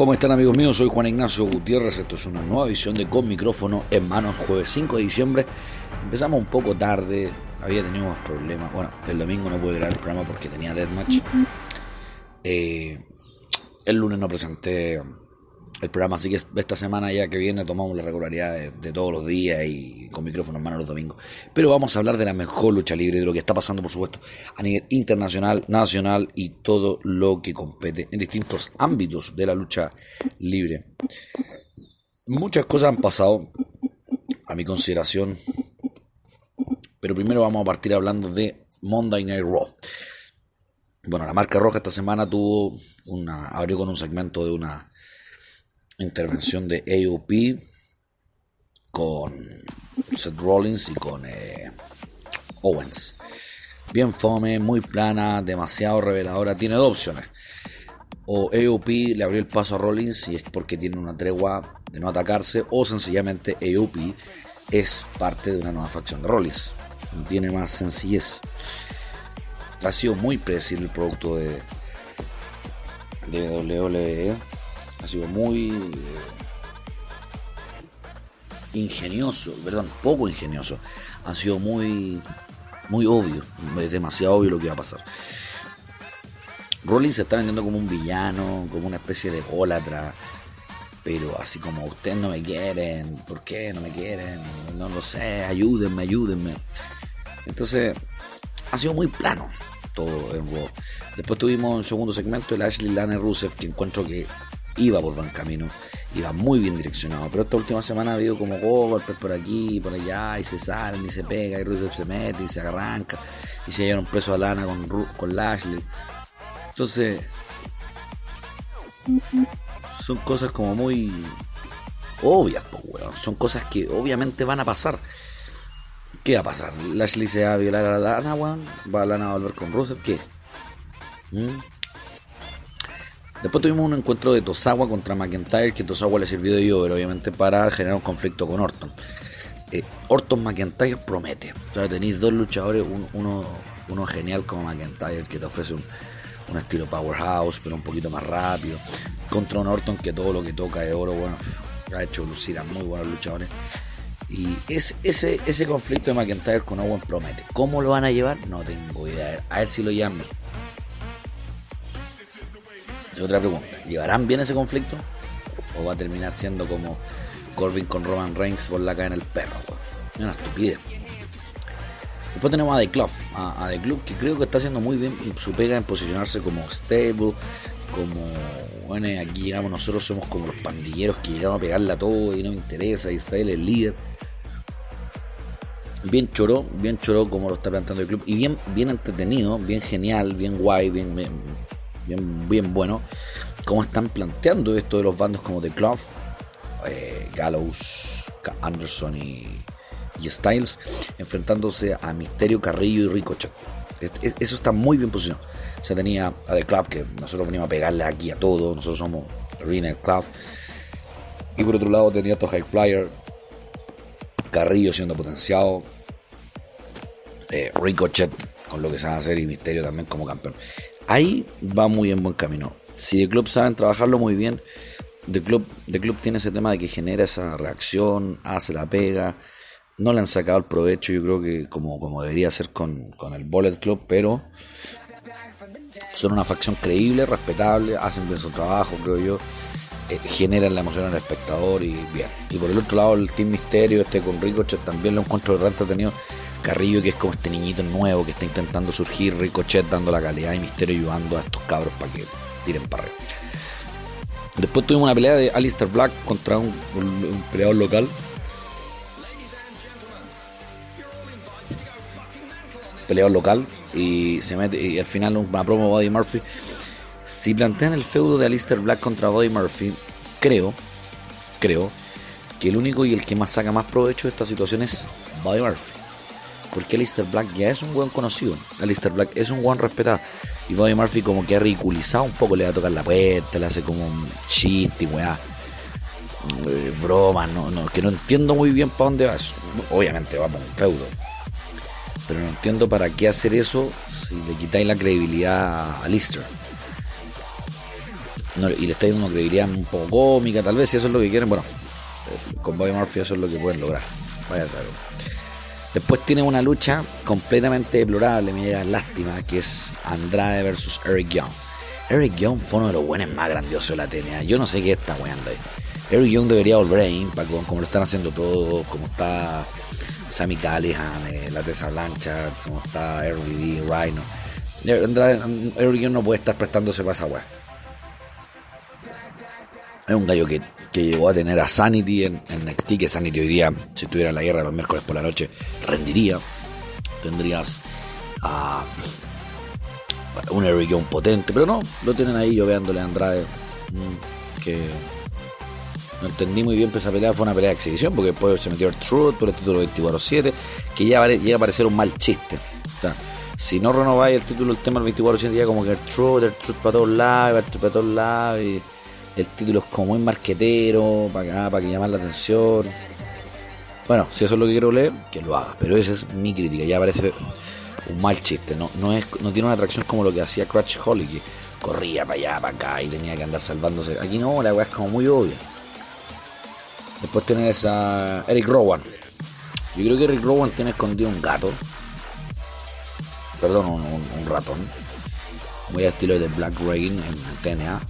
¿Cómo están amigos míos? Soy Juan Ignacio Gutiérrez, esto es una nueva edición de Con Micrófono en Manos, jueves 5 de diciembre. Empezamos un poco tarde, había tenido más problemas. Bueno, el domingo no pude grabar el programa porque tenía Deathmatch. Eh, el lunes no presenté el programa, así que esta semana ya que viene tomamos la regularidad de, todos los días y con micrófono en mano los domingos. Pero vamos a hablar de la mejor lucha libre, de lo que está pasando, por supuesto, a nivel internacional, nacional y todo lo que compete en distintos ámbitos de la lucha libre. Muchas cosas han pasado, a mi consideración, pero primero vamos a partir hablando de Monday Night Raw. Bueno, la marca roja esta semana tuvo una, abrió con un segmento de una intervención de AOP con Seth Rollins y con eh, Owens. Bien fome, muy plana, demasiado reveladora. Tiene dos opciones. O AOP le abrió el paso a Rollins y es porque tiene una tregua de no atacarse. O sencillamente AOP es parte de una nueva facción de Rollins. No tiene más sencillez. Ha sido muy predecible el producto de, de WWE ha sido muy eh, ingenioso, perdón, poco ingenioso. Ha sido muy, muy obvio, es demasiado obvio lo que va a pasar. Rollins se está vendiendo como un villano, como una especie de gólatra, pero así como ustedes no me quieren, ¿por qué no me quieren? No lo sé, ayúdenme, ayúdenme. Entonces, ha sido muy plano todo en Raw. Después tuvimos un segundo segmento el Ashley Lane Rusev, que encuentro que iba por buen camino, iba muy bien direccionado. Pero esta última semana ha habido como golpes por aquí, por allá, y se salen, y se pega, y Rusev se mete, y se arranca, y se llevan preso a Lana con, con Lashley. Entonces, son cosas como muy obvias, Son cosas que obviamente van a pasar. ¿Qué va a pasar? Lashley se va a violar a Lana, weón. Va a Lana a volver con Rusev. ¿Qué? ¿Mm? Después tuvimos un encuentro de Tosawa contra McIntyre, que Tosawa le sirvió de Yover, obviamente, para generar un conflicto con Orton. Eh, Orton McIntyre promete. O sea, tenéis dos luchadores, uno, uno genial como McIntyre, que te ofrece un, estilo powerhouse, pero un poquito más rápido. Contra un Orton que todo lo que toca es oro, bueno, ha hecho lucir a muy buenos luchadores. Y es, ese, ese conflicto de McIntyre con Owen promete. ¿Cómo lo van a llevar? No tengo idea. A ver si lo llaman otra pregunta. ¿Llevarán bien ese conflicto? ¿O va a terminar siendo como Corbin con Roman Reigns por la cadena del perro? Es una estupidez. Después tenemos a The Club, a, The Club que creo que está haciendo muy bien su pega en posicionarse como stable, como, bueno, aquí llegamos, nosotros somos como los pandilleros que llegamos a pegarle a todo y no me interesa, y está él el líder. Bien choró, bien choró como lo está planteando el club, y bien, bien entretenido, bien genial, bien guay, bien, bien bueno, cómo están planteando esto de los bandos como The Club, eh, Gallows, Anderson y, Styles, enfrentándose a Misterio, Carrillo y Ricochet. Eso está muy bien posicionado. Se tenía a The Club, que nosotros venimos a pegarle aquí a todos, nosotros somos Arena Club. Y por otro lado tenía a High Flyer, Carrillo siendo potenciado, eh, Ricochet con lo que se va a hacer y Misterio también como campeón ahí va muy en buen camino. Si The Club saben trabajarlo muy bien, The Club, The Club tiene ese tema de que genera esa reacción, hace la pega. No le han sacado el provecho, yo creo que como, como debería ser con, el Bullet Club, pero son una facción creíble, respetable, hacen bien su trabajo, creo yo. Eh, generan la emoción al espectador y bien. Y por el otro lado, el Team Misterio, este con Ricochet, también lo encuentro de entretenido. Carrillo, que es como este niñito nuevo que está intentando surgir, Ricochet dando la calidad y misterio ayudando a estos cabros para que tiren para arriba. Después tuvimos una pelea de Alistair Black contra un, peleador local. Peleador local y se mete y al final una promo Body Murphy. Si plantean el feudo de Alistair Black contra Body Murphy, creo, creo que el único y el que más saca más provecho de esta situación es Body Murphy porque Alistair Black ya es un buen conocido. Alistair Black es un buen respetado. Y Bobby Murphy como que ha ridiculizado un poco, le va a tocar la puerta, le hace como un chiste, weá. Eh, broma, no, no, que no entiendo muy bien para dónde va eso. Obviamente va por un feudo. Pero no entiendo para qué hacer eso si le quitáis la credibilidad a Alistair. y le está dando una credibilidad un poco cómica, tal vez si eso es lo que quieren, bueno, eh, con Bobby Murphy eso es lo que pueden lograr. Vaya a saber. Después tiene una lucha completamente deplorable, me llega lástima, que es Andrade versus Eric Young. Eric Young fue uno de los buenos más grandiosos de la TNA. Yo no sé qué está weando ahí. Eric Young debería volver a Impact, como lo están haciendo todos, como está Sammy Callihan, eh, la Tessa como está RVD, Rhino. Eric Young no puede estar prestándose para esa weá. Es un gallo que, llegó a tener a Sanity en, en NXT, que Sanity hoy día, si estuviera en la guerra los miércoles por la noche, rendiría. Tendrías a un Eric potente, pero no, lo tienen ahí yo veándole a Andrade, mm, que no entendí muy bien, pero esa pelea fue una pelea de exhibición, porque después se metió el Truth por el título 24-7, que ya llega a parecer un mal chiste. O sea, si no renováis el título del tema del 24-7, ya como que el Truth, el Truth para todos lados, el para todos lados, el título es como muy marquetero, para acá, para que llamar la atención. Bueno, si eso es lo que quiero leer, que lo haga, pero esa es mi crítica, ya parece un mal chiste, no, no, es, no tiene una atracción como lo que hacía Crutch Holly, que corría para allá, para acá y tenía que andar salvándose. Aquí no, la weá es como muy obvia. Después tienes a Eric Rowan. Yo creo que Eric Rowan tiene escondido un gato. Perdón, un, ratón. Muy al estilo de Black Rain en TNA.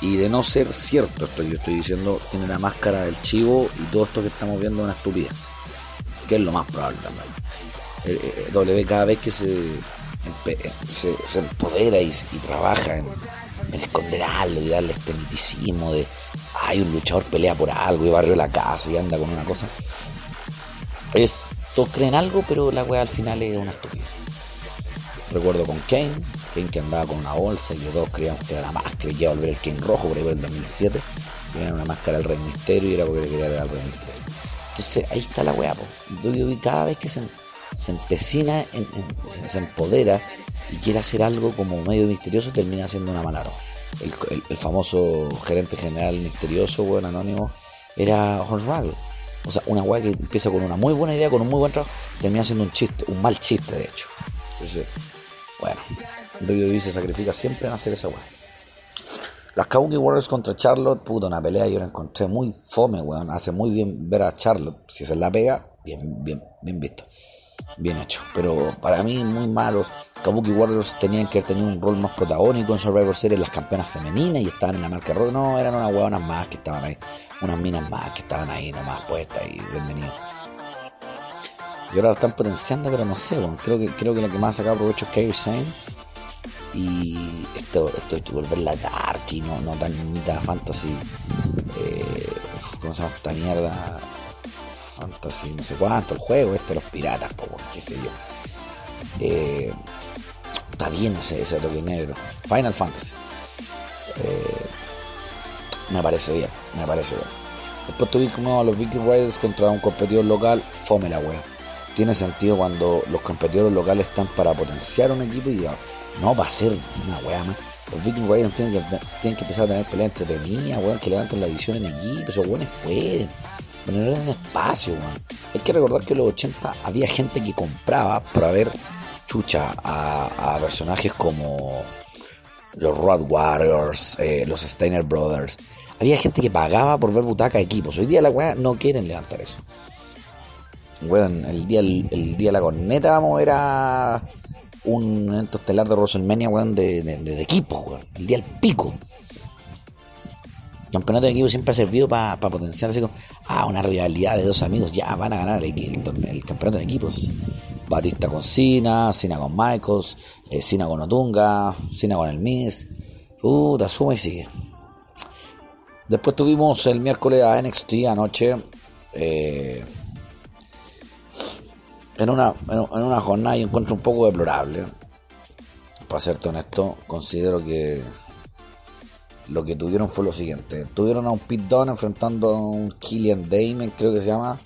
Y de no ser cierto esto que yo estoy diciendo, tiene la máscara del chivo y todo esto que estamos viendo es una estupidez. Que es lo más probable también. Eh, eh, w cada vez que se, se, empodera y, trabaja en, esconder algo y darle este de hay un luchador pelea por algo y barrio la casa y anda con una cosa. Es, todos creen algo, pero la weá al final es una estupidez. Recuerdo con Kane, Que andaba con una bolsa y todos creíamos que era la máscara y iba a volver el Kane rojo por ahí por el 2007. Tenía una máscara del Rey Misterio y era porque quería ver al Rey Misterio. Entonces ahí está la weá, pues. Cada vez que se, se empecina, se, empodera y quiere hacer algo como medio misterioso, termina haciendo una mala el, famoso gerente general misterioso, weón, anónimo, era Hornswoggle. O sea, una weá que empieza con una muy buena idea, con un muy buen trabajo, termina siendo un chiste, un mal chiste, de hecho. Entonces, bueno, WWE se sacrifica siempre en hacer esa weá. Las Kabuki Warriors contra Charlotte, puta, una pelea yo la encontré muy fome, weón. Hace muy bien ver a Charlotte. Si se la pega, bien, bien, bien visto bien hecho. Pero para mí, muy malo. Kabuki Warriors tenían que haber tenido un rol más protagónico en Survivor Series, las campeonas femeninas y estaban en la marca roja. No, eran unas huevonas más que estaban ahí. Unas minas más que estaban ahí nomás puestas y bienvenidos. Y ahora lo están potenciando, pero no sé, creo que creo que lo que más ha sacado provecho es Kairi Sane. Y esto, esto, esto volverla dark y no, no tan fantasy. Eh, ¿Cómo se llama esta mierda? Fantasy, no sé cuánto, el juego este, los piratas, qué sé yo. Eh, está bien ese, ese toque negro. Final Fantasy. Eh, me parece bien, me parece bien. Después tuvimos a los Viking Riders contra un competidor local, fome la wea. Tiene sentido cuando los competidores locales están para potenciar un equipo y ya, no va a ser una wea más. Los Viking Riders tienen que, empezar a tener peleas entretenidas, weón, que levanten la visión en equipo, esos weones pueden poner en espacio, Hay que recordar que en los 80 había gente que compraba para ver chucha a, personajes como los Road Warriors, eh, los Steiner Brothers. Había gente que pagaba por ver butaca equipos. Hoy día la weá no quieren levantar eso. Weón, el día, el, día de la corneta, vamos, era un evento estelar de WrestleMania, de, de, equipo. El día del pico campeonato de equipo siempre ha servido para potenciarse con ah, una rivalidad de dos amigos. Ya van a ganar el, el, campeonato de equipos. Batista con Cena, Cena con Michaels, eh, Cena con Otunga, Cena con el Miz. Puta, suma y sigue. Después tuvimos el miércoles a NXT anoche. Eh, en, una, en una jornada y encuentro un poco deplorable. Para serte honesto, considero que lo que tuvieron fue lo siguiente. Tuvieron a un Pete Dunne enfrentando a un Killian Damon, creo que se llama.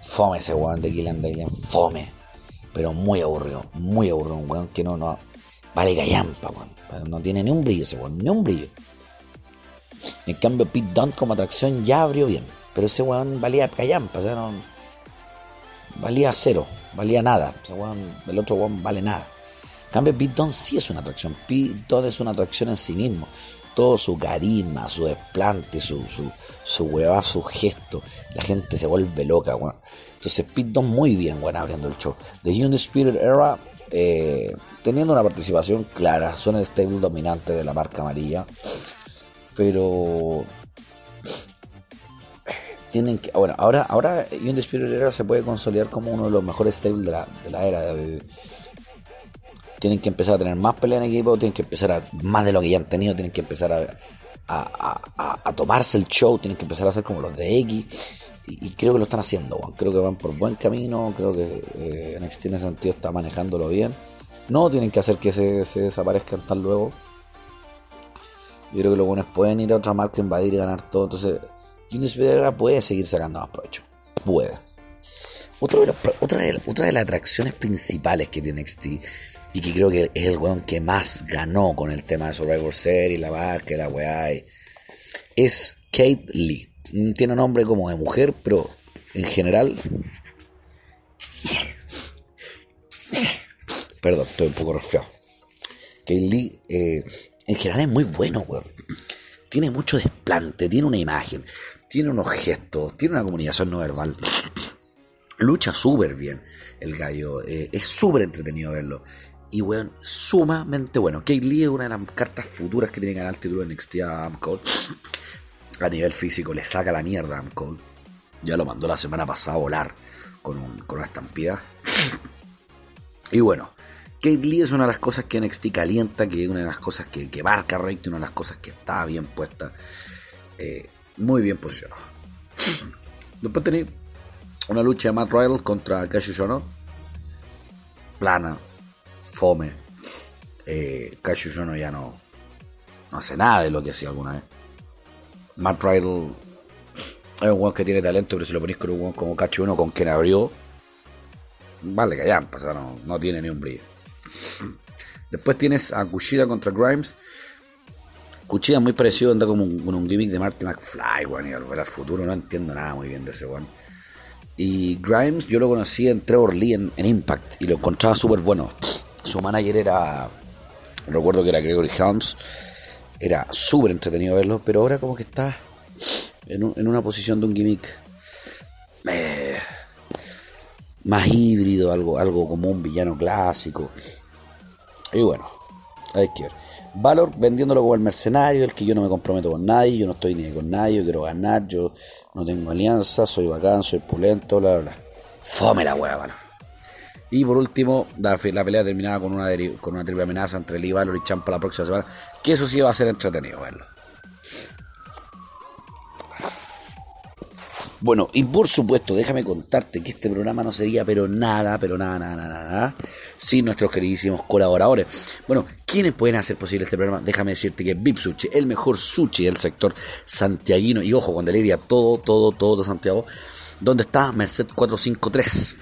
Fome ese weón de Killian Damon, fome. Pero muy aburrido, muy aburrido. Un weón que no, no. Vale gallampa, weón. No tiene ni un brillo ese weón, ni un brillo. En cambio, Pete Dunne como atracción ya abrió bien. Pero ese weón valía callampa, o sea, no. Valía cero, valía nada. El otro weón vale nada. En cambio, Pete Dunne sí es una atracción. Pete Dunne es una atracción en sí mismo todo su carisma, su desplante, su, su, su hueva, su gesto. La gente se vuelve loca, weón. Entonces Pete Dunne muy bien, weón, abriendo el show. The Spirit Era, eh, teniendo una participación clara, son el stable dominante de la marca amarilla. Pero tienen que bueno ahora ahora Spirit Era se puede consolidar como uno de los mejores stables de la, de la era de, tienen que empezar a tener más pelea en equipo, tienen que empezar a, más de lo que ya han tenido, tienen que empezar a, a, tomarse el show, tienen que empezar a hacer como los de X. Y, creo que lo están haciendo, creo que van por buen camino, creo que eh, NXT en sentido está manejándolo bien. No tienen que hacer que se, se desaparezcan tan luego. Yo creo que los buenos pueden ir a otra marca, invadir y ganar todo. Entonces, Junior puede seguir sacando más provecho. Puede. otra, de, otra de las atracciones principales que tiene NXT y que creo que es el weón que más ganó con el tema de Survivor Series, la barca, la weá, es Kate Lee. Tiene nombre como de mujer, pero en general. Perdón, estoy un poco resfriado. Kate Lee, eh, en general es muy bueno, weón. Tiene mucho desplante, tiene una imagen, tiene unos gestos, tiene una comunicación no verbal. Lucha súper bien el gallo, eh, es súper entretenido verlo. Y, weón, sumamente bueno. Kate Lee es una de las cartas futuras que tiene que ganar el título de NXT a Am Cole. A nivel físico, le saca la mierda a Am Cole. Ya lo mandó la semana pasada a volar con, con una estampida. Y bueno, Kate Lee es una de las cosas que NXT calienta, que es una de las cosas que, que marca rating, una de las cosas que está bien puesta. Eh, muy bien posicionado. Después tenéis una lucha de Matt Riddle contra Cassius Ohno. Plana, fome. Eh, Cassius ya no, no hace nada de lo que hacía alguna vez. Matt Riddle es un weón que tiene talento, pero si lo ponéis con un weón como Cacho Uno con quien abrió, vale que ya, no, no tiene ni un brillo. Después tienes a Kushida contra Grimes. Kushida muy parecido, anda como un, con un gimmick de Marty McFly, weón, y al futuro no entiendo nada muy bien de ese weón. Y Grimes yo lo conocí en Trevor Lee en, en Impact y lo encontraba súper bueno. Su manager era, recuerdo que era Gregory Helms, era súper entretenido verlo, pero ahora como que está en, una posición de un gimmick eh, más híbrido, algo, algo como un villano clásico. Y bueno, hay que ver. Valor vendiéndolo como el mercenario, el que yo no me comprometo con nadie, yo no estoy ni con nadie, yo quiero ganar, yo no tengo alianza, soy bacán, soy pulento, bla, bla, bla. Fome la hueá, Valor. Y por último, la, pelea terminaba con una, con una triple amenaza entre Lee Valor y Champa la próxima semana. Que eso sí va a ser entretenido verlo. Bueno, y por supuesto, déjame contarte que este programa no sería pero nada, pero nada, nada, nada, nada, sin nuestros queridísimos colaboradores. Bueno, ¿quiénes pueden hacer posible este programa? Déjame decirte que Vip Sushi, el mejor sushi del sector santiaguino, y ojo, con deliria todo, todo, todo de Santiago, donde está Merced 453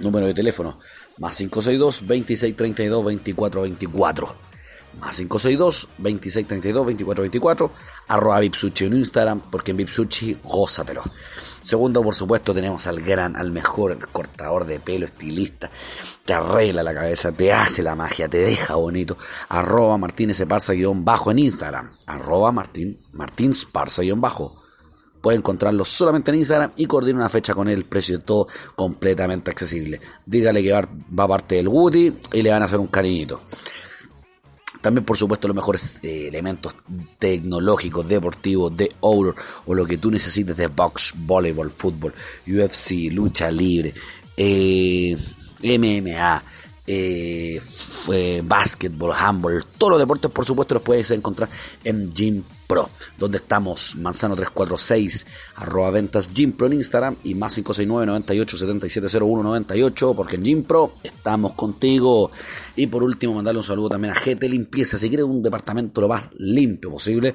Número de teléfono más 562 2632 2424. Más 562 2632 2424. Arroba Vipsuchi en Instagram, porque en Vipsuchi gózatelo. Segundo, por supuesto, tenemos al gran, al mejor cortador de pelo, estilista. Te arregla la cabeza, te hace la magia, te deja bonito. Arroba Martínez bajo en Instagram. Arroba Martín, Martín bajo Puede encontrarlo solamente en Instagram y coordinar una fecha con él. El precio de todo completamente accesible. Dígale que va, parte del Woody y le van a hacer un cariñito. También, por supuesto, los mejores eh, elementos tecnológicos, deportivos, de Outdoor o lo que tú necesites de box, voleibol, fútbol, UFC, lucha libre, eh, MMA, eh, básquetbol, handball, todos los deportes, por supuesto, los puedes encontrar en Gym Pro, donde estamos Manzano 346, arroba ventas Gym Pro en Instagram y más 569 98 7701 98, porque en Gym Pro estamos contigo. Y por último, mandarle un saludo también a GT Limpieza. Si quieres un departamento lo más limpio posible,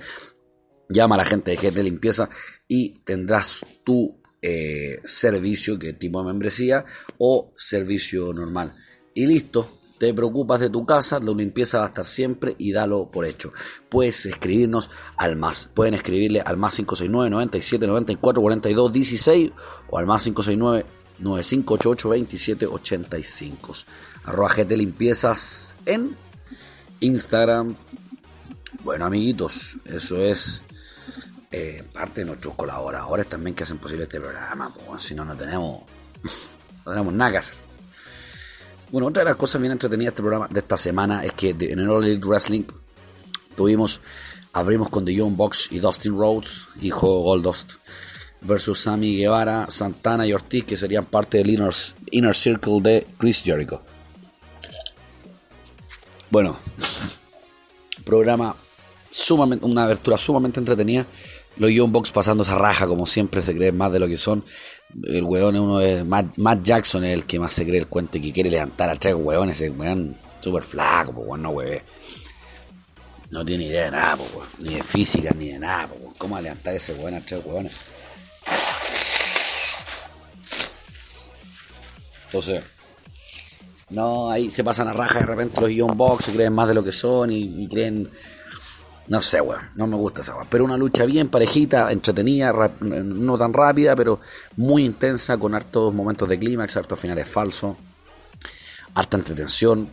llama a la gente de GT Limpieza y tendrás tu eh, servicio que tipo de membresía o servicio normal y listo. Te preocupas de tu casa, la limpieza va a estar siempre y dalo por hecho. Puedes escribirnos al más, pueden escribirle al más 569 97 94 42 16 o al más 569 9588 27 85. Arroba GT Limpiezas en Instagram, Bueno, amiguitos, eso es eh, parte de nuestros colaboradores también que hacen posible este programa. Pues, si no, no tenemos, no tenemos nada que hacer. Bueno, otra de las cosas bien entretenidas de este programa de esta semana es que en el All Elite Wrestling tuvimos, abrimos con The Young Box y Dustin Rhodes, hijo Goldust, versus Sammy Guevara, Santana y Ortiz, que serían parte del Inner, inner Circle de Chris Jericho. Bueno, programa sumamente, una abertura sumamente entretenida. Los Young pasando esa raja, como siempre, se creen más de lo que son. El weón es uno de Matt, Jackson, es el que más se cree el cuento y que quiere levantar a tres weones. Ese weón súper flaco, pues weón, no weón. No tiene idea de nada, pues, ni de física, ni de nada. Pues, ¿Cómo levantar ese weón a tres weones? Entonces, no, ahí se pasan a raja de repente los Young Box, se creen más de lo que son y, creen. No sé, weón, no me gusta esa weón. Pero una lucha bien parejita, entretenida, no tan rápida, pero muy intensa, con hartos momentos de clímax, hartos finales falsos, harta entretención.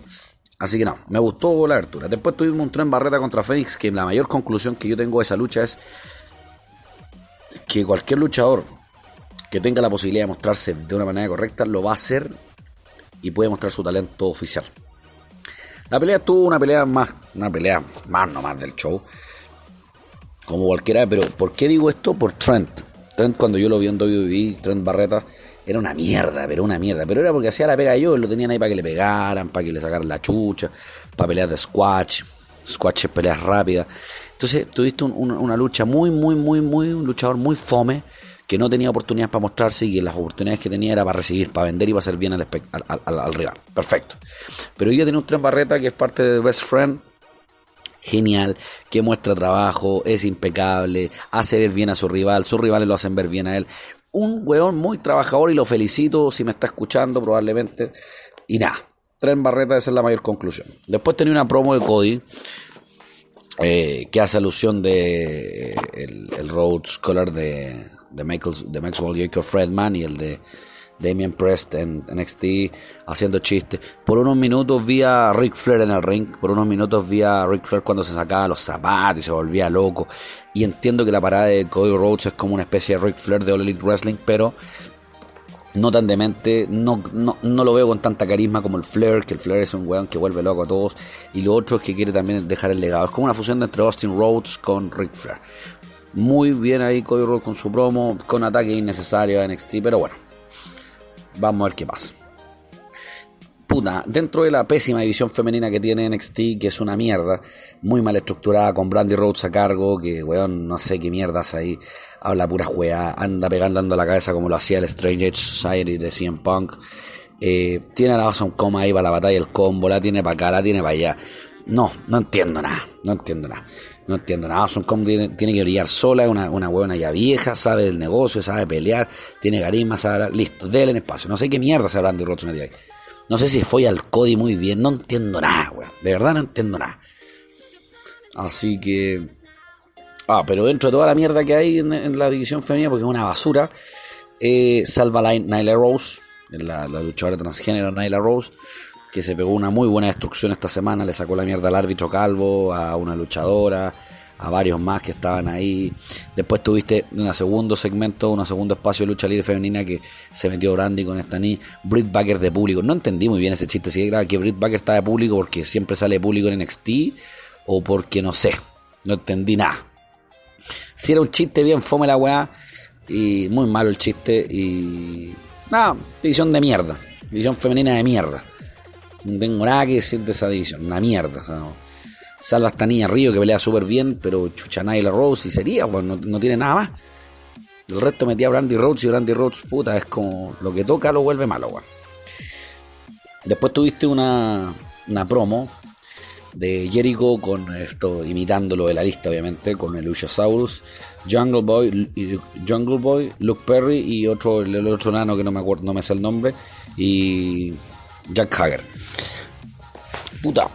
Así que no, me gustó la abertura. Después tuvimos un tren barreta contra Fénix, que la mayor conclusión que yo tengo de esa lucha es que cualquier luchador que tenga la posibilidad de mostrarse de una manera correcta lo va a hacer y puede mostrar su talento oficial. La pelea tuvo una pelea más, una pelea más nomás del show, como cualquiera, pero ¿por qué digo esto? Por Trent. Trent cuando yo lo vi en WWE, Trent Barreta, era una mierda, pero una mierda. Pero era porque hacía la pega yo, lo tenían ahí para que le pegaran, para que le sacaran la chucha, para pelear de squash, squash es peleas rápidas. Entonces tuviste una lucha muy, muy, muy, muy, un luchador muy fome, que no tenía oportunidades para mostrarse y que las oportunidades que tenía era para recibir, para vender y para hacer bien al, al, rival. Perfecto. Pero hoy día tiene un Tren Barreta que es parte de Best Friend. Genial, que muestra trabajo, es impecable, hace ver bien a su rival, sus rivales lo hacen ver bien a él. Un weón muy trabajador y lo felicito si me está escuchando probablemente. Y nada, Tren Barreta esa es la mayor conclusión. Después tenía una promo de Cody. Eh, que hace alusión de eh, el, Rhodes Color de, de, de Maxwell Jacob Fredman y el de Damien Prest en NXT haciendo chistes. Por unos minutos vi a Ric Flair en el ring, por unos minutos vi a Ric Flair cuando se sacaba los zapatos y se volvía loco. Y entiendo que la parada de Cody Rhodes es como una especie de Ric Flair de All Elite Wrestling, pero no tan demente, no, no, no, lo veo con tanta carisma como el Flair, que el Flair es un weón que vuelve loco a todos, y lo otro es que quiere también dejar el legado. Es como una fusión entre Austin Rhodes con Ric Flair. Muy bien ahí Cody con su promo, con ataque innecesario a NXT, pero bueno, vamos a ver qué pasa. Puta, dentro de la pésima división femenina que tiene NXT, que es una mierda, muy mal estructurada, con Brandy Rhodes a cargo, que weón, no sé qué mierdas ahí, habla pura weá, anda pegando la cabeza como lo hacía el Strange Age Society de CM Punk. Eh, tiene a la base coma ahí para la batalla, el combo, la tiene para acá, la tiene para allá. No, no entiendo nada, no entiendo nada. No entiendo nada. Son como tiene, que brillar sola, es una, una ya vieja, sabe del negocio, sabe pelear, tiene carisma, sabe listo, déle en espacio. No sé qué mierda se hablan de Rhodes ahí. No sé si fue al Cody muy bien, no entiendo nada, weón. De verdad no entiendo nada. Así que. Ah, pero dentro de toda la mierda que hay en, la división femenina, porque es una basura, eh, salva la Nyla Rose, la, la luchadora transgénero Nyla Rose que se pegó una muy buena destrucción esta semana, le sacó la mierda al árbitro Calvo, a una luchadora, a varios más que estaban ahí. Después tuviste un segundo segmento, un segundo espacio de lucha libre femenina que se metió Brandy con esta ni Britt Baker de público. No entendí muy bien ese chiste, si era que Britt Baker estaba de público porque siempre sale de público en NXT o porque no sé, no entendí nada. Si era un chiste bien fome la weá y muy malo el chiste y nada, división de mierda, división femenina de mierda. No tengo nada que decir de esa división, una mierda. O sea. Salva esta niña Río que pelea súper bien, pero chucha la Rose y sería, pues no, tiene nada más. El resto metía a Brandy Rhodes y Brandy Rhodes, puta, es como lo que toca lo vuelve malo, weón. Después tuviste una, una promo de Jericho con esto, imitándolo de la lista, obviamente, con el Luchasaurus, Jungle Boy, Jungle Boy, Luke Perry y otro, el otro nano que no me acuerdo, no me sé el nombre, y Jack Hager. Puta,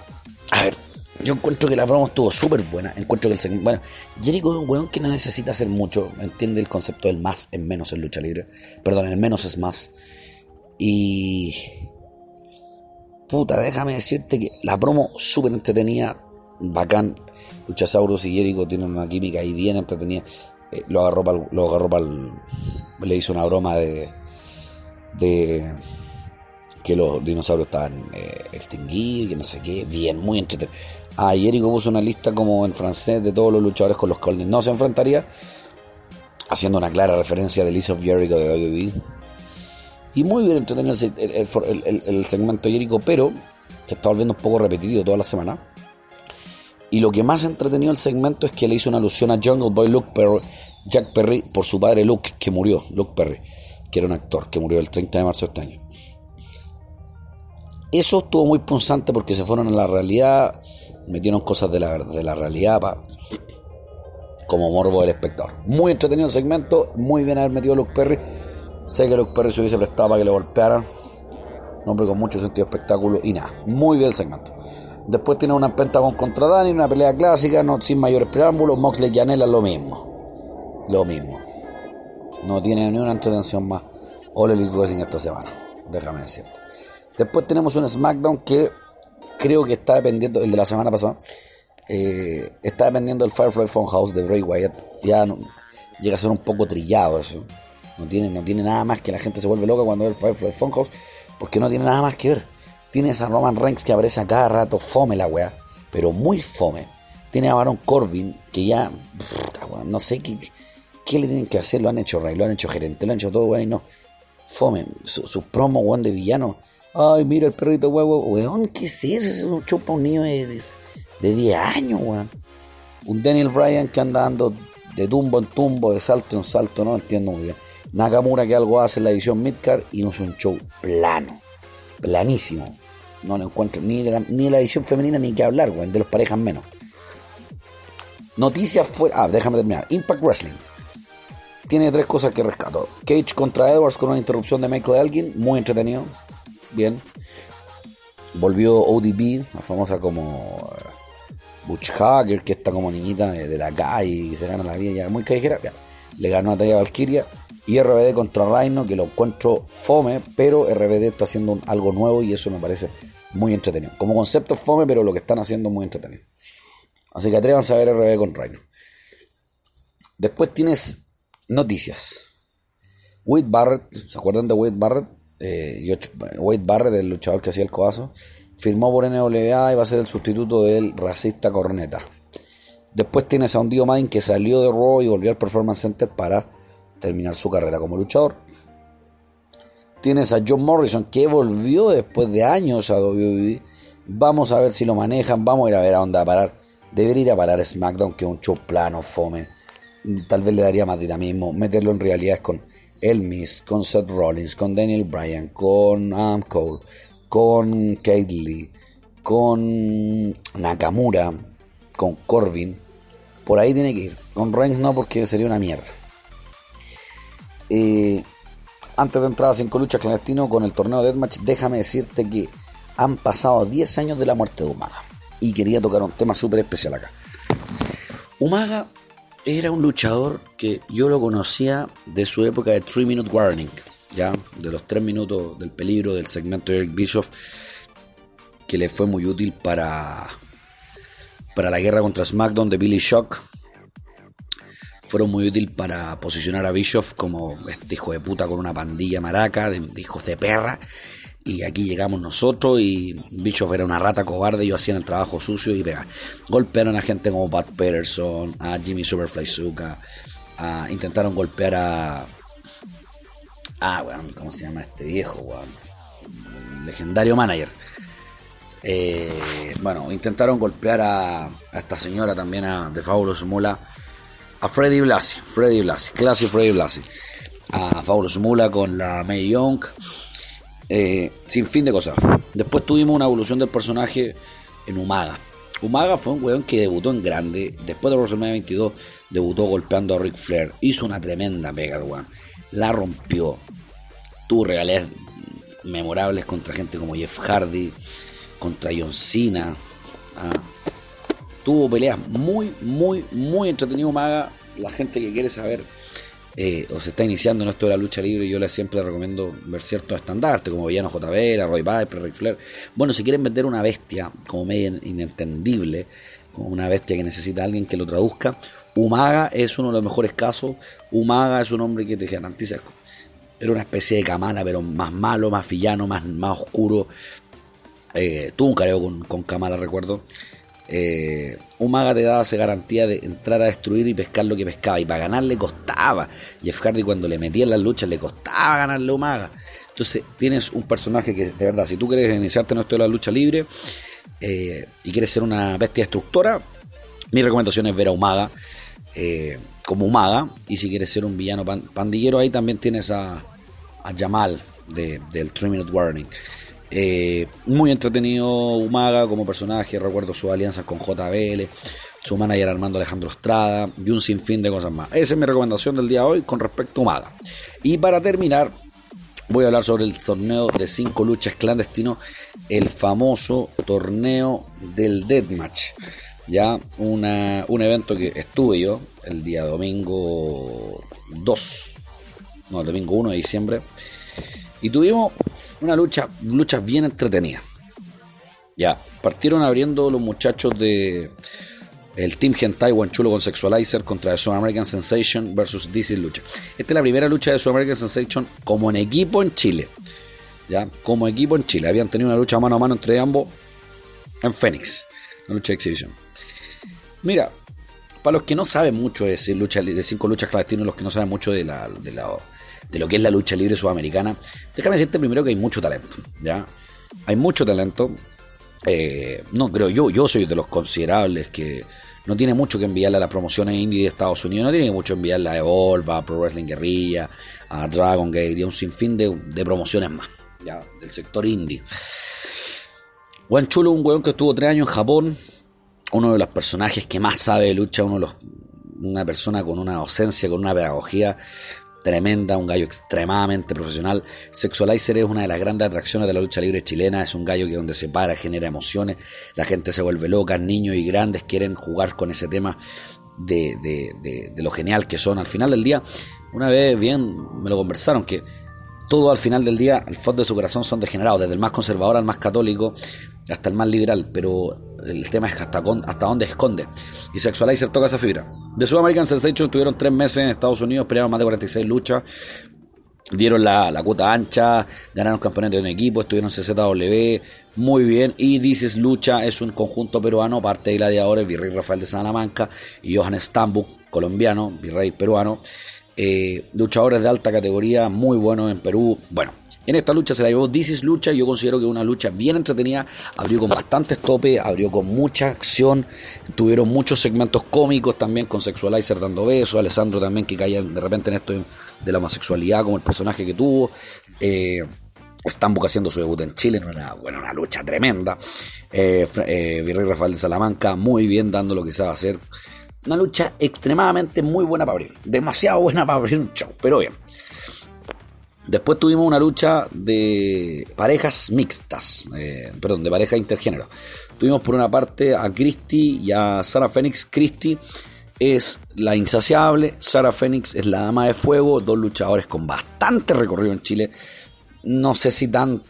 a ver, yo encuentro que la promo estuvo súper buena. Encuentro que el segmento. Bueno, Jericho es un weón que no necesita hacer mucho. Entiende el concepto del más en menos en lucha libre. Perdón, el menos es más. Y. Puta, déjame decirte que la promo súper entretenida. bacán. Luchasaurus y Jericho tienen una química ahí bien entretenida. Eh, lo agarró para lo agarró le hizo una broma de de que los dinosaurios estaban eh, extinguidos y no sé qué, bien, muy entretenido. Ah, Jericho puso una lista como en francés de todos los luchadores con los cuales no se enfrentaría, haciendo una clara referencia de List of Jericho de WWE. Y muy bien entretenido el, segmento de Jericho, pero se está volviendo un poco repetido toda la semana. Y lo que más entretenido el segmento es que le hizo una alusión a Jungle Boy Luke Perry, Jack Perry por su padre Luke, que murió, Luke Perry, que era un actor, que murió el 30 de marzo de este año. Eso estuvo muy punzante porque se fueron a la realidad, metieron cosas de la, de la realidad como morbo del espectador. Muy entretenido el segmento, muy bien haber metido a Luke Perry. Sé que Luke Perry se hubiese prestado para que le golpearan. Un hombre con mucho sentido de espectáculo y nada. Muy bien el segmento. Después tiene una Pentagon contra Dani, una pelea clásica, no, sin mayores preámbulos. Moxley y Janela lo mismo. Lo mismo. No tiene ni una entretención más. All Elite Wrestling esta semana. Déjame decirte. Después tenemos un SmackDown que creo que está dependiendo, el de la semana pasada, eh, está dependiendo del Firefly Funhouse de Bray Wyatt. Ya llega a ser un poco trillado eso. No tiene, no tiene nada más que la gente se vuelve loca cuando ve el Firefly Funhouse, porque no tiene nada más que ver. Tiene a Roman Reigns que aparece a cada rato, fome la weá, pero muy fome. Tiene a Baron Corbin que ya, no sé qué, qué le tienen que hacer. Lo han hecho rey, lo han hecho gerente, lo han hecho todo, weón, y no. Fome. Sus promos, weón, de villano. Ay, mira el perrito huevo. Weón, ¿qué es eso? Es un chupa un niño de, de, 10 años, weón. Un Daniel Bryan que anda dando de tumbo en tumbo, de salto en salto, no entiendo muy bien. Nakamura que algo hace en la edición Midcard y no es un show plano, planísimo. No lo encuentro ni de la, ni la edición femenina ni que hablar, weón, de los parejas menos. Noticias fuera. Ah, déjame terminar. Impact Wrestling. Tiene tres cosas que rescato. Cage contra Edwards con una interrupción de Michael Elgin, muy entretenido. Bien. Volvió ODB, la famosa como eh, Butch Hager, que está como niñita de la calle y se gana la vida ya muy callejera. Le ganó a Taya Valkyria. Y RBD contra Rhino, que lo encuentro fome, pero RBD está haciendo algo nuevo y eso me parece muy entretenido. Como concepto fome, pero lo que están haciendo es muy entretenido. Así que atrévanse a ver RBD con Rhino. Después tienes noticias. Wade Barrett, ¿se acuerdan de Wade Barrett? Eh, Wade Barrett, el luchador que hacía el codazo, firmó por NWA y va a ser el sustituto del racista Corneta. Después tienes a un Dio Madden que salió de Raw y volvió al Performance Center para terminar su carrera como luchador. Tienes a John Morrison que volvió después de años a WWE. Vamos a ver si lo manejan, vamos a ir a ver a dónde va a parar. Debería ir a parar SmackDown, que es un show plano, fome. Tal vez le daría más dinamismo. Meterlo en realidad con Elmis, con Seth Rollins, con Daniel Bryan, con Adam Cole, con Kate Lee, con Nakamura, con Corbin. Por ahí tiene que ir. Con Reigns no, porque sería una mierda. Antes de entrar a 5 luchas clandestino con el torneo de Deathmatch, déjame decirte que han pasado 10 años de la muerte de Umaga. Y quería tocar un tema súper especial acá. Umaga era un luchador que yo lo conocía de su época de 3 Minute Warning, ya, de los 3 minutos del peligro del segmento de Eric Bischoff, que le fue muy útil para, para la guerra contra SmackDown de Billy Shock fueron muy útiles para posicionar a Bischoff como este hijo de puta con una pandilla maraca de, hijos de perra. Y aquí llegamos nosotros y Bischoff era una rata cobarde, yo hacían el trabajo sucio y pega. Golpearon a gente como Pat Patterson, a Jimmy Superfly Zuka, intentaron golpear a... Ah, bueno, ¿cómo se llama este viejo, Legendario manager. Eh, bueno, intentaron golpear a, esta señora también, a, de Fabulous Mula a Freddy Blasi, Freddy Blasi, Classy Freddy Blasi, a Fabulous Mula con la May Young, eh, sin fin de cosas. Después tuvimos una evolución del personaje en Umaga. Umaga fue un weón que debutó en grande, después de WrestleMania 22 debutó golpeando a Ric Flair, hizo una tremenda pega, weón, la rompió, tuvo regalías memorables contra gente como Jeff Hardy, contra John Cena. Ah, tuvo peleas muy, muy, muy entretenido Maga. La gente que quiere saber eh, o se está iniciando en esto de la lucha libre, yo les siempre recomiendo ver ciertos estandartes como Villano JB, Roy Viper, Ric Flair. Bueno, si quieren vender una bestia como medio inentendible, una bestia que necesita alguien que lo traduzca. Umaga es uno de los mejores casos. Umaga es un hombre que te garantiza. Era una especie de Kamala, pero más malo, más villano, más, más oscuro. Eh, tuvo un careo con, con Kamala, recuerdo. Eh, Umaga te daba esa garantía de entrar a destruir y pescar lo que pescaba. Y para ganar le costaba. Jeff Hardy cuando le metía en las luchas le costaba ganarle a Umaga. Entonces tienes un personaje que de verdad, si tú quieres iniciarte en esto de la lucha libre eh, y quieres ser una bestia destructora, mi recomendación es ver a Umaga eh, como Umaga. Y si quieres ser un villano pandillero, ahí también tienes a, a Jamal de, del 3 Minute Warning. Eh, muy entretenido Umaga como personaje, recuerdo sus alianzas con JBL, su manager Armando Alejandro Estrada y un sinfín de cosas más. Esa es mi recomendación del día de hoy con respecto a Umaga. Y para terminar, voy a hablar sobre el torneo de cinco luchas clandestino, el famoso torneo del Deathmatch. Ya una, un evento que estuve yo el día domingo 2, no, el domingo 1 de diciembre. Y tuvimos una lucha, luchas bien entretenidas. Ya, partieron abriendo los muchachos de el Team Hentai Chulo con Sexualizer contra The American Sensation versus DC Lucha. Esta es la primera lucha de South American Sensation como en equipo en Chile. Ya, como equipo en Chile. Habían tenido una lucha mano a mano entre ambos en Phoenix. Una lucha de exhibición. Mira, para los que no saben mucho de, lucha, de cinco luchas clandestinas, los que no saben mucho de la, de la de lo que es la lucha libre sudamericana, déjame decirte primero que hay mucho talento, ¿ya? Hay mucho talento. Eh, no creo yo, yo soy de los considerables que no tiene mucho que enviarle a las promociones indie de Estados Unidos, no tiene mucho que enviarle a Evolve, a Pro Wrestling Guerrilla, a Dragon Gate y a un sinfín de, promociones más, ya, del sector indie. Juan Chulo, un weón que estuvo tres años en Japón, uno de los personajes que más sabe de lucha, uno de los, una persona con una ausencia, con una pedagogía tremenda, un gallo extremadamente profesional. Sexualizer es una de las grandes atracciones de la lucha libre chilena, es un gallo que donde se para genera emociones, la gente se vuelve loca, niños y grandes quieren jugar con ese tema de, de, de, lo genial que son. Al final del día, una vez bien me lo conversaron, que todo al final del día, el fondo de su corazón son degenerados, desde el más conservador al más católico, hasta el más liberal, pero el tema es hasta, hasta dónde esconde. Y Sexualizer toca esa fibra. De American Sensation tuvieron tres meses en Estados Unidos, pelearon más de 46 luchas, dieron la, la cuota ancha, ganaron campeonato de un equipo, estuvieron en CZW, muy bien. Y Dices Lucha es un conjunto peruano, parte de gladiadores, Virrey Rafael de Salamanca y Johan Stambuk, colombiano, virrey peruano. Eh, luchadores de alta categoría, muy buenos en Perú. Bueno, en esta lucha se la llevó This Lucha. Yo considero que una lucha bien entretenida. Abrió con bastantes tope, abrió con mucha acción. Tuvieron muchos segmentos cómicos también con Sexualizer dando besos. Alessandro también que caía de repente en esto de la homosexualidad como el personaje que tuvo. Eh, Stambuk haciendo su debut en Chile en una, bueno, una lucha tremenda. Eh, eh, Virrey Rafael de Salamanca muy bien dando lo que sabe hacer. Una lucha extremadamente muy buena para abrir. Demasiado buena para abrir un show, pero bien. Después tuvimos una lucha de parejas mixtas, eh, perdón, de pareja intergénero. Tuvimos por una parte a Christy y a Sara Phoenix. Christy es la insaciable, Sara Phoenix es la dama de fuego, dos luchadores con bastante recorrido en Chile. No sé si tan,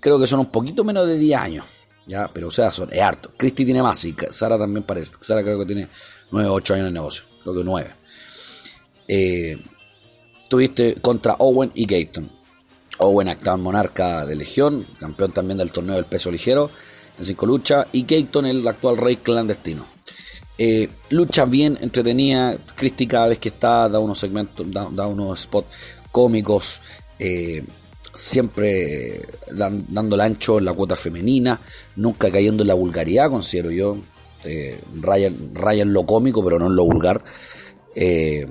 creo que son un poquito menos de 10 años, ya, pero o sea, son, es harto. Christy tiene más y Sara también parece. Sara creo que tiene 9 8 años en el negocio, creo que 9. Eh, tuviste contra Owen y Gayton. Owen, actual monarca de Legión, campeón también del torneo del peso ligero en cinco luchas, y Gayton, el actual rey clandestino. Eh, lucha bien entretenida, Christy cada vez que está da unos segmentos, da, unos spots cómicos, eh, siempre dando el ancho en la cuota femenina, nunca cayendo en la vulgaridad, considero yo. Eh, raya, en lo cómico, pero no en lo vulgar. Eh,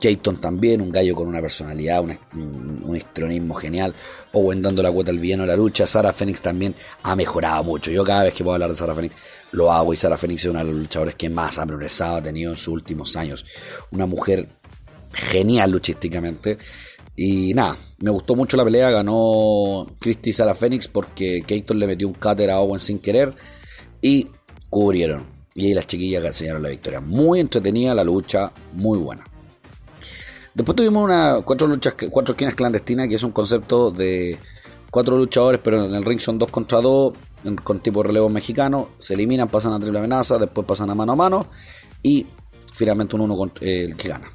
Jayton también, un gallo con una personalidad, un, un genial. Owen dando la cuota al villano de la lucha. Sara Phoenix también ha mejorado mucho. Yo cada vez que puedo hablar de Sara Phoenix lo hago y Sara Phoenix es una de las luchadoras que más ha progresado, ha tenido en sus últimos años. Una mujer genial luchísticamente. Y nada, me gustó mucho la pelea. Ganó Christy Sara Phoenix porque Jayton le metió un cutter a Owen sin querer y cubrieron. Y ahí las chiquillas enseñaron la victoria. Muy entretenida la lucha, muy buena. Después tuvimos una, cuatro luchas, cuatro esquinas clandestinas, que es un concepto de cuatro luchadores, pero en el ring son dos contra dos. con tipo relevo mexicano, se eliminan, pasan a triple amenaza, después pasan a mano a mano y finalmente un uno con eh, el que gana.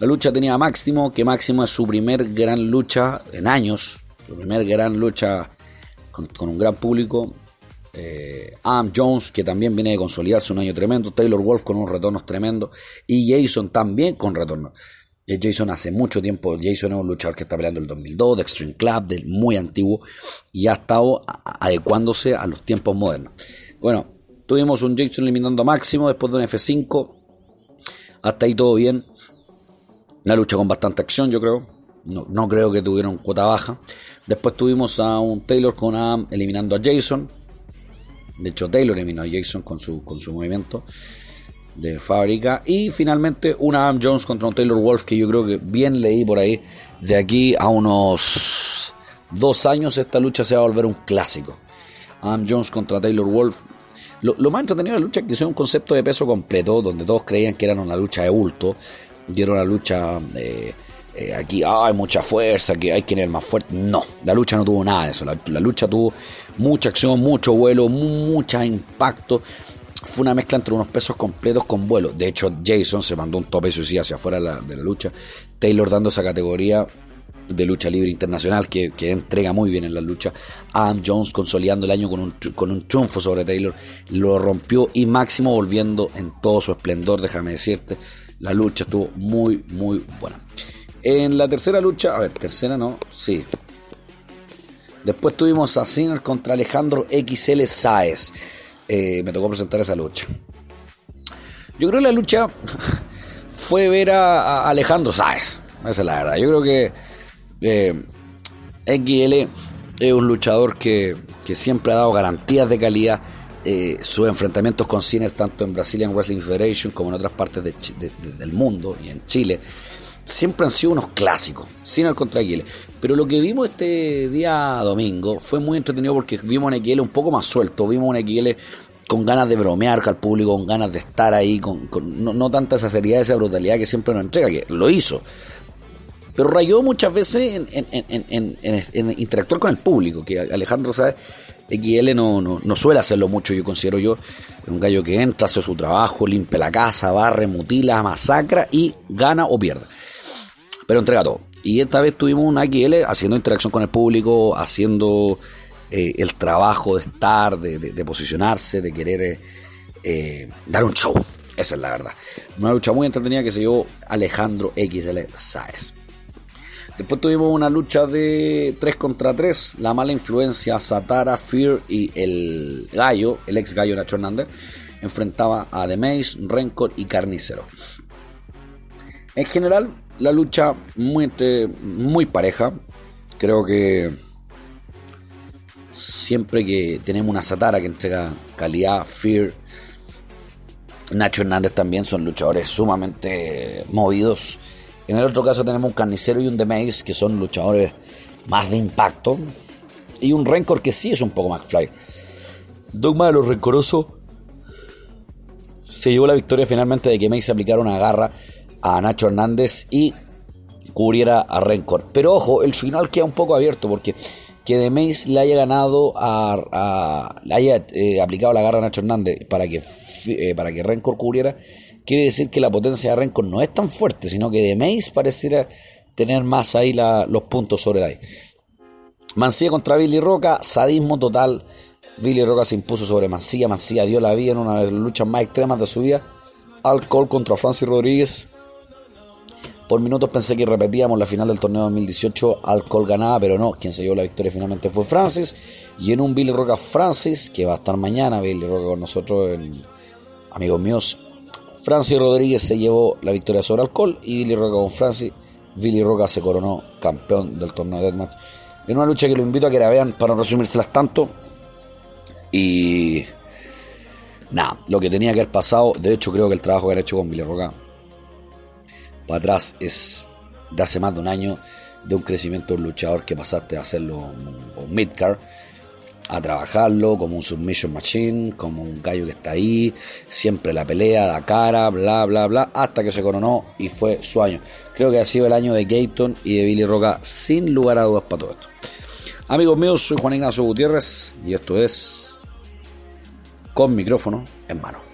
La lucha tenía a Máximo, que Máximo es su primer gran lucha en años, su primer gran lucha con, un gran público. Eh, Adam Jones, que también viene de consolidarse un año tremendo. Taylor Wolf con unos retornos tremendos. Y Jason también con retornos. Jason hace mucho tiempo, Jason es un luchador que está peleando el 2002, de Extreme Club, muy antiguo, y ha estado adecuándose a los tiempos modernos. Bueno, tuvimos un Jason eliminando a Máximo después de un F5, hasta ahí todo bien. Una lucha con bastante acción, yo creo. No, no creo que tuvieron cuota baja. Después tuvimos a un Taylor con eliminando a Jason. De hecho, Taylor eliminó a Jason con su, con su movimiento de fábrica. Y finalmente un Adam Jones contra un Taylor Wolf que yo creo que bien leí por ahí. De aquí a unos dos años esta lucha se va a volver un clásico. Adam Jones contra Taylor Wolf. Lo, más entretenido de la lucha es que es un concepto de peso completo, donde todos creían que era una lucha de bulto, era una lucha de... Eh, aquí hay mucha fuerza, que hay quien es el más fuerte. No, la lucha no tuvo nada de eso. La, la lucha tuvo mucha acción, mucho vuelo, mucho impacto fue una mezcla entre unos pesos completos con vuelo. De hecho, Jason se mandó un tope suicida hacia afuera de la, lucha. Taylor dando esa categoría de lucha libre internacional que, entrega muy bien en la lucha. Adam Jones consolidando el año con un, con un triunfo sobre Taylor. Lo rompió y Máximo volviendo en todo su esplendor, déjame decirte. La lucha estuvo muy, muy buena. En la tercera lucha, a ver, tercera no, sí. Después tuvimos a Sinner contra Alejandro XL Saez. Eh, me tocó presentar esa lucha. Yo creo que la lucha fue ver a, Alejandro Sáez. Esa es la verdad. Yo creo que eh, XL es un luchador que, siempre ha dado garantías de calidad. Eh, sus enfrentamientos con Ciner, tanto en Brazilian Wrestling Federation como en otras partes del mundo y en Chile, siempre han sido unos clásicos. Ciner contra XL. Pero lo que vimos este día domingo fue muy entretenido porque vimos un XL un poco más suelto, vimos un XL con ganas de bromear con el público, con ganas de estar ahí, con, no, tanta esa seriedad, esa brutalidad que siempre nos entrega, que lo hizo. Pero rayó muchas veces en, interactuar con el público, que Alejandro sabe, XL no, no, suele hacerlo mucho, yo considero yo, un gallo que entra, hace su trabajo, limpia la casa, barre, mutila, masacra y gana o pierde. Pero entrega todo. Y esta vez tuvimos un AQL haciendo interacción con el público, haciendo eh, el trabajo de estar, de, posicionarse, de querer eh, eh, dar un show. Esa es la verdad. Una lucha muy entretenida que se llevó Alejandro XL Saez. Después tuvimos una lucha de 3 contra 3. La mala influencia, Satara, Fear y el gallo, el ex gallo Nacho Hernández, enfrentaba a The Maze, Rencor y Carnicero. En general, la lucha muy, muy pareja. Creo que siempre que tenemos una Satara que entrega calidad, Fear, Nacho Hernández también son luchadores sumamente movidos. En el otro caso tenemos un Carnicero y un Maze que son luchadores más de impacto. Y un Rencor que sí es un poco más fly. Dogma de los Rencorosos se llevó la victoria finalmente de que Maze aplicara una garra a Nacho Hernández y cubriera a Rencor. Pero ojo, el final queda un poco abierto porque que de Mace le haya ganado a, le haya eh, aplicado la garra a Nacho Hernández para que eh, para que Rencor cubriera, quiere decir que la potencia de Rencor no es tan fuerte, sino que de Mace pareciera tener más ahí los puntos sobre la I. Mancilla contra Billy Roca, sadismo total. Billy Roca se impuso sobre Mancilla, Mancilla dio la vida en una de las luchas más extremas de su vida. Alcohol contra Francis Rodríguez, por minutos pensé que repetíamos la final del torneo 2018, Alcohol ganaba, pero no, quien se llevó la victoria finalmente fue Francis. Y en un Billy Roca Francis, que va a estar mañana, Billy Roca con nosotros, amigos míos. Francis Rodríguez se llevó la victoria sobre Alcohol y Billy Roca con Francis. Billy Roca se coronó campeón del torneo de Deathmatch. En una lucha que lo invito a que la vean para no resumírselas tanto. Y. Nada, lo que tenía que haber pasado, de hecho creo que el trabajo que han hecho con Billy Roca para atrás es de hace más de un año de un crecimiento de un luchador que pasaste a hacerlo un, midcard a trabajarlo como un submission machine, como un gallo que está ahí, siempre la pelea, la cara, bla, bla, bla, hasta que se coronó y fue su año. Creo que ha sido el año de Gayton y de Billy Roca, sin lugar a dudas para todo esto. Amigos míos, soy Juan Ignacio Gutiérrez y esto es Con micrófono en mano.